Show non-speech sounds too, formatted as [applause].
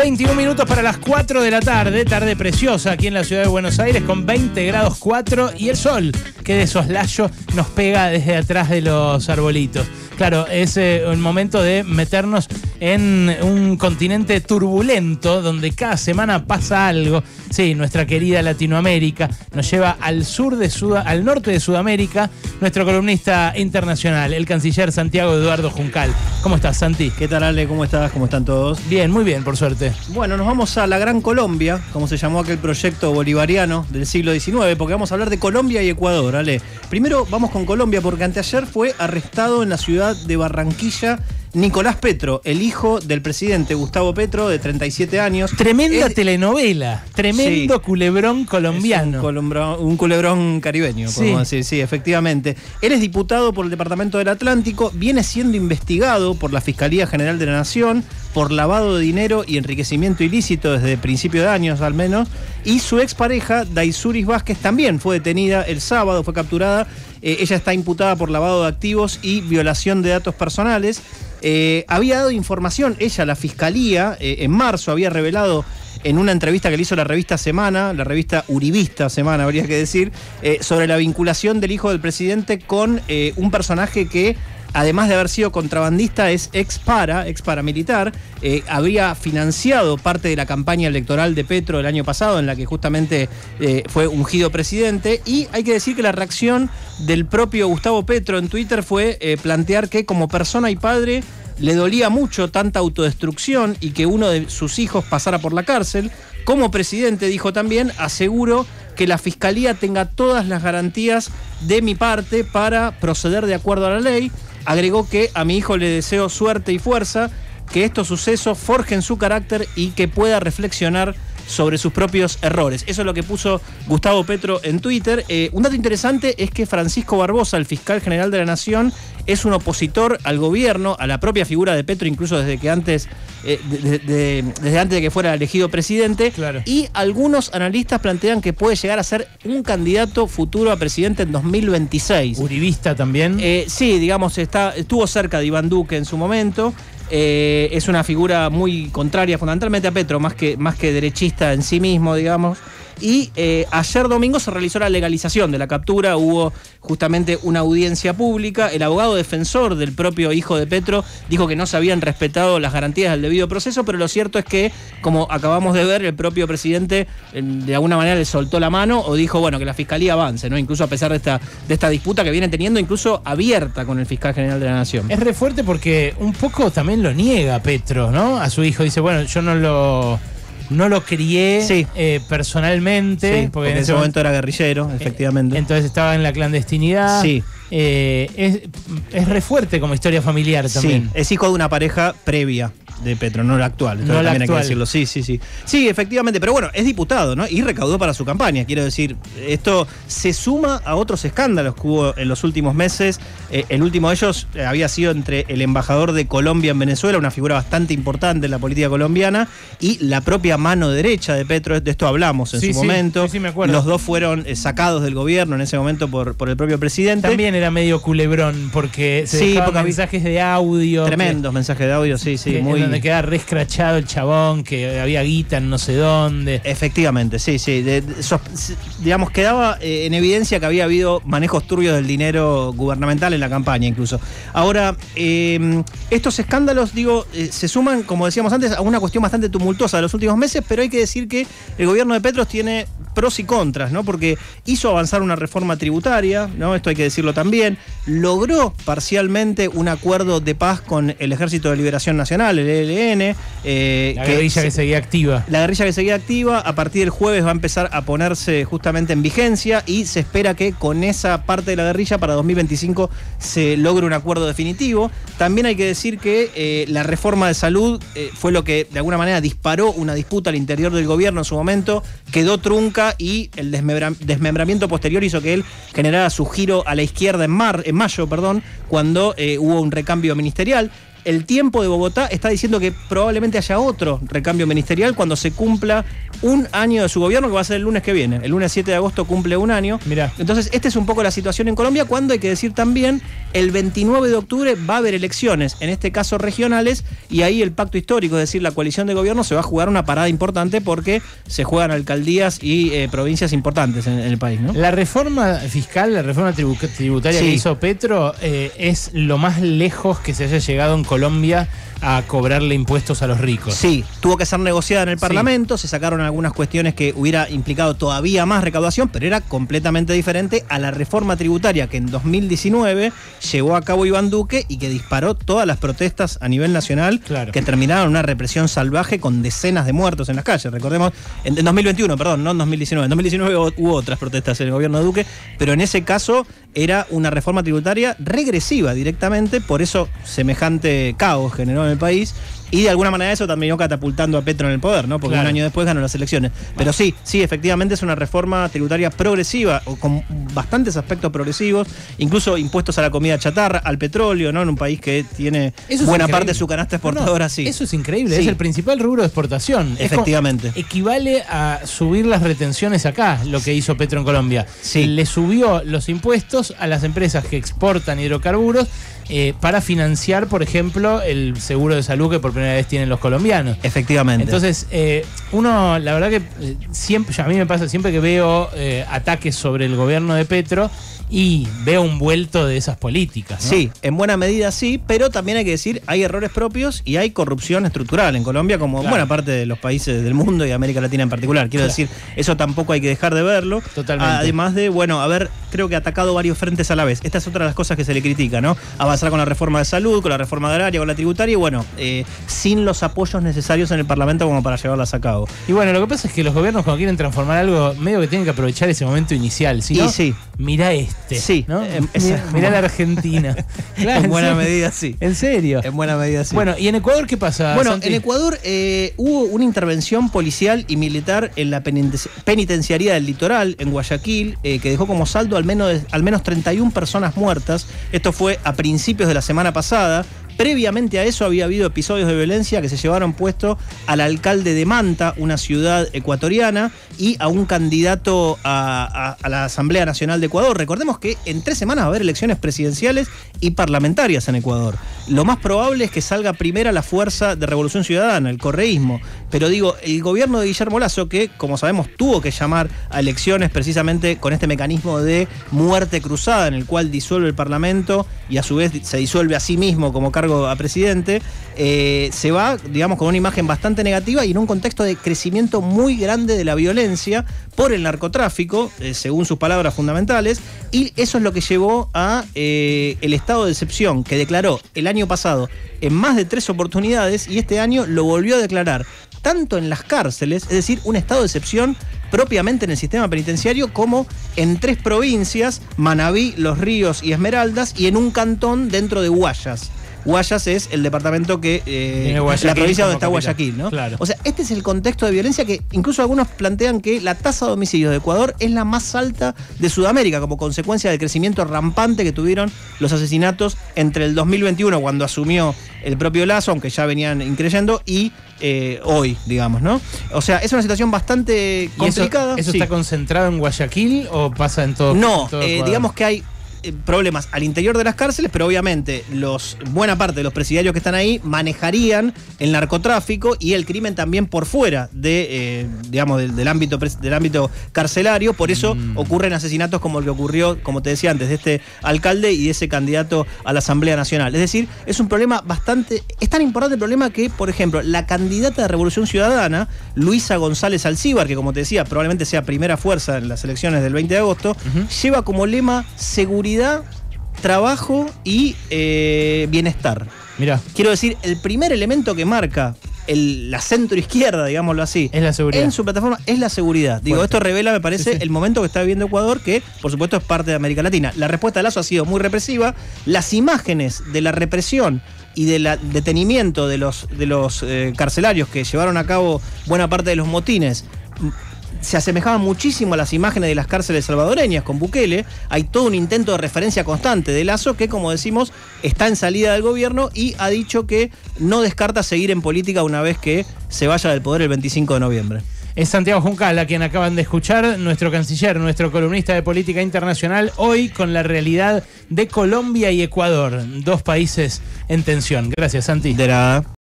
21 minutos para las 4 de la tarde, tarde preciosa aquí en la ciudad de Buenos Aires con 20 grados 4 y el sol que de soslayo nos pega desde atrás de los arbolitos. Claro, es eh, un momento de meternos en un continente turbulento donde cada semana pasa algo. Sí, nuestra querida Latinoamérica nos lleva al sur de al norte de Sudamérica, nuestro columnista internacional, el canciller Santiago Eduardo Juncal. ¿Cómo estás, Santi? ¿Qué tal, Ale? ¿Cómo estás? ¿Cómo están todos? Bien, muy bien, por suerte. Bueno, nos vamos a la Gran Colombia, como se llamó aquel proyecto bolivariano del siglo XIX, porque vamos a hablar de Colombia y Ecuador, Ale. Primero vamos con Colombia, porque anteayer fue arrestado en la ciudad de Barranquilla Nicolás Petro, el hijo del presidente Gustavo Petro, de 37 años. Tremenda telenovela, tremendo culebrón colombiano. Un, culebrón, caribeño, podemos decir, sí, efectivamente. Él es diputado por el Departamento del Atlántico, viene siendo investigado por la Fiscalía General de la Nación por lavado de dinero y enriquecimiento ilícito desde principio de años al menos. Y su expareja, Daisuris Vázquez, también fue detenida el sábado, fue capturada. Eh, ella está imputada por lavado de activos y violación de datos personales. Eh, había dado información, ella, la fiscalía, eh, en marzo había revelado en una entrevista que le hizo la revista Semana, la revista Uribista Semana, habría que decir, sobre la vinculación del hijo del presidente con un personaje que además de haber sido contrabandista, es ex para, ex paramilitar. habría financiado parte de la campaña electoral de Petro el año pasado, en la que justamente fue ungido presidente. Y hay que decir que la reacción del propio Gustavo Petro en Twitter fue plantear que como persona y padre le dolía mucho tanta autodestrucción y que uno de sus hijos pasara por la cárcel. Como presidente dijo también, aseguro que la fiscalía tenga todas las garantías de mi parte para proceder de acuerdo a la ley. Agregó que a mi hijo le deseo suerte y fuerza, que estos sucesos forjen su carácter y que pueda reflexionar sobre sus propios errores. Eso es lo que puso Gustavo Petro en Twitter. Eh, un dato interesante es que Francisco Barbosa, el fiscal general de la Nación, es un opositor al gobierno, a la propia figura de Petro, incluso desde que antes, eh, desde antes de que fuera elegido presidente. Y algunos analistas plantean que puede llegar a ser un candidato futuro a presidente en 2026. Uribista también. Eh, sí, digamos, está, estuvo cerca de Iván Duque en su momento. Eh, es una figura muy contraria fundamentalmente a Petro, más que, más que derechista en sí mismo, digamos. Y eh, ayer domingo se realizó la legalización de la captura, hubo justamente una audiencia pública. El abogado defensor del propio hijo de Petro dijo que no se habían respetado las garantías del debido proceso, pero lo cierto es que, como acabamos de ver, el propio presidente de alguna manera le soltó la mano o dijo, bueno, que la fiscalía avance, ¿no? Incluso a pesar de esta, de esta disputa que viene teniendo, incluso abierta con el fiscal general de la Nación. Es re fuerte porque un poco también lo niega Petro, ¿no? A su hijo. Dice, bueno, yo no lo no lo crié eh, personalmente. porque, en ese momento, era guerrillero, efectivamente. Entonces estaba en la clandestinidad. Sí. Eh, es, es re fuerte como historia familiar también. Sí, es hijo de una pareja previa de Petro, no la actual. No la actual. decirlo. Sí, sí, sí. Sí, efectivamente, pero bueno, es diputado, ¿no? Y recaudó para su campaña. Quiero decir, esto se suma a otros escándalos que hubo en los últimos meses. Eh, el último de ellos eh, había sido entre el embajador de Colombia en Venezuela, una figura bastante importante en la política colombiana, y la propia mano derecha de Petro. De esto hablamos en su momento. Sí, me acuerdo. Los dos fueron sacados del gobierno en ese momento por, por el propio presidente. También era medio culebrón, porque se sí, porque mensajes de audio. Tremendos mensajes de audio, sí, sí. muy, donde queda re escrachado el chabón, que había guita en no sé dónde. Efectivamente, sí, sí. digamos, quedaba eh, en evidencia que había habido manejos turbios del dinero gubernamental en la campaña incluso. Ahora, em, estos escándalos, digo, eh, se suman, como decíamos antes, a una cuestión bastante tumultuosa de los últimos meses, pero hay que decir que el gobierno de Petros tiene pros y contras, ¿no? Porque hizo avanzar una reforma tributaria, ¿no? Esto hay que decirlo también. Logró parcialmente un acuerdo de paz con el Ejército de Liberación Nacional, el ELN. Eh, la guerrilla que, seguía activa. La guerrilla que seguía activa. A partir del jueves va a empezar a ponerse justamente en vigencia y se espera que con esa parte de la guerrilla para 2025 se logre un acuerdo definitivo. También hay que decir que eh, la reforma de salud eh, fue lo que de alguna manera disparó una disputa al interior del gobierno en su momento, quedó trunca y el desmembramiento posterior hizo que él generara su giro a la izquierda en, en mayo, perdón, cuando eh, hubo un recambio ministerial. El tiempo de Bogotá está diciendo que probablemente haya otro recambio ministerial cuando se cumpla un año de su gobierno, que va a ser el lunes que viene. El lunes 7 de agosto cumple un año. Mirá. Entonces, esta es un poco la situación en Colombia, cuando hay que decir también, el 29 de octubre va a haber elecciones, en este caso regionales, y ahí el pacto histórico, es decir, la coalición de gobierno, se va a jugar una parada importante porque se juegan alcaldías y eh, provincias importantes en, el país. ¿no? La reforma fiscal, la reforma tributaria que hizo Petro, eh, es lo más lejos que se haya llegado en Colombia a cobrarle impuestos a los ricos. Sí, tuvo que ser negociada en el Parlamento, se sacaron algunas cuestiones que hubiera implicado todavía más recaudación, pero era completamente diferente a la reforma tributaria que en 2019 llevó a cabo Iván Duque y que disparó todas las protestas a nivel nacional que terminaron en una represión salvaje con decenas de muertos en las calles. Recordemos, en, 2021, perdón, no en 2019. En 2019 hubo otras protestas en el gobierno de Duque, pero en ese caso era una reforma tributaria regresiva directamente, por eso semejante caos generó en el país y de alguna manera eso también iba catapultando a Petro en el poder, ¿no? Porque un año después ganó las elecciones. Pero sí, sí, efectivamente es una reforma tributaria progresiva, con bastantes aspectos progresivos, incluso impuestos a la comida chatarra, al petróleo, ¿no? En un país que tiene buena parte de su canasta exportadora, sí. Eso es increíble, es el principal rubro de exportación. Efectivamente. equivale a subir las retenciones acá, lo que hizo Petro en Colombia. Sí. Le subió los impuestos a las empresas que exportan hidrocarburos eh, para financiar, por ejemplo, el seguro de salud que por primera vez tienen los colombianos. Efectivamente. Entonces, eh, uno, la verdad que eh, siempre, a mí me pasa siempre que veo ataques sobre el gobierno de Petro, y veo un vuelto de esas políticas. Sí, en buena medida sí, pero también hay que decir, hay errores propios y hay corrupción estructural en Colombia, como en buena parte de los países del mundo y América Latina en particular. Quiero decir, eso tampoco hay que dejar de verlo. Totalmente. Además de, bueno, haber, creo que atacado varios frentes a la vez. Esta es otra de las cosas que se le critica, ¿no? Avanzar con la reforma de salud, con la reforma agraria, con la tributaria y, bueno, eh, sin los apoyos necesarios en el Parlamento como para llevarlas a cabo. Y bueno, lo que pasa es que los gobiernos cuando quieren transformar algo, medio que tienen que aprovechar ese momento inicial. Si no, sí. mira este. Sí, ¿no? Mirá, la Argentina. [laughs] en buena medida sí. ¿En serio? En buena medida sí. Bueno, ¿y en Ecuador qué pasa? Bueno, en Ecuador eh, hubo una intervención policial y militar en la penitenciaría del litoral, en Guayaquil, eh, que dejó como saldo al menos, al menos 31 personas muertas. Esto fue a principios de la semana pasada. Previamente a eso había habido episodios de violencia que se llevaron puesto al alcalde de Manta, una ciudad ecuatoriana, y a un candidato a, la Asamblea Nacional de Ecuador. Recordemos que en tres semanas va a haber elecciones presidenciales y parlamentarias en Ecuador. Lo más probable es que salga primera la fuerza de Revolución Ciudadana, el correísmo. Pero digo, el gobierno de Guillermo Lazo, que como sabemos tuvo que llamar a elecciones precisamente con este mecanismo de muerte cruzada, en el cual disuelve el Parlamento y a su vez se disuelve a sí mismo como cargo a presidente, eh, se va, digamos, con una imagen bastante negativa y en un contexto de crecimiento muy grande de la violencia por el narcotráfico, eh, según sus palabras fundamentales, y eso es lo que llevó a eh, el estado de excepción que declaró el año pasado en más de tres oportunidades y este año lo volvió a declarar tanto en las cárceles, es decir, un estado de excepción propiamente en el sistema penitenciario, como en tres provincias, Manabí, Los Ríos y Esmeraldas, y en un cantón dentro de Guayas. Guayas es el departamento que. Eh, la provincia donde está Guayaquil, ¿no? Claro. O sea, este es el contexto de violencia que incluso algunos plantean que la tasa de homicidios de Ecuador es la más alta de Sudamérica, como consecuencia del crecimiento rampante que tuvieron los asesinatos entre el 2021, cuando asumió el propio Lazo, aunque ya venían increyendo, y eh, hoy, digamos, ¿no? O sea, es una situación bastante complicada. ¿Eso, está concentrado en Guayaquil o pasa en todo? No, eh, digamos que hay problemas al interior de las cárceles, pero obviamente los buena parte de los presidiarios que están ahí manejarían el narcotráfico y el crimen también por fuera de, eh, digamos, del, ámbito del ámbito carcelario. Por eso mm. ocurren asesinatos como el que ocurrió, como te decía antes, de este alcalde y de ese candidato a la Asamblea Nacional. Es decir, es un problema bastante, es tan importante el problema que, por ejemplo, la candidata de Revolución Ciudadana, Luisa González Alcíbar, que como te decía, probablemente sea primera fuerza en las elecciones del 20 de agosto, lleva como lema seguridad trabajo y eh, bienestar. Mira. Quiero decir, el primer elemento que marca la centro izquierda, digámoslo así, es la seguridad. en su plataforma es la seguridad. Digo, esto revela, me parece, el momento que está viviendo Ecuador, que por supuesto es parte de América Latina. La respuesta de Lazo ha sido muy represiva. Las imágenes de la represión y del detenimiento de los, de los eh, carcelarios que llevaron a cabo buena parte de los motines se asemejaban muchísimo a las imágenes de las cárceles salvadoreñas con Bukele. Hay todo un intento de referencia constante de Lazo que, como decimos, está en salida del gobierno y ha dicho que no descarta seguir en política una vez que se vaya del poder el 25 de noviembre. Es Santiago Juncal, a quien acaban de escuchar, nuestro canciller, nuestro columnista de política internacional, hoy con la realidad de Colombia y Ecuador, dos países en tensión. Gracias, Santi. De nada.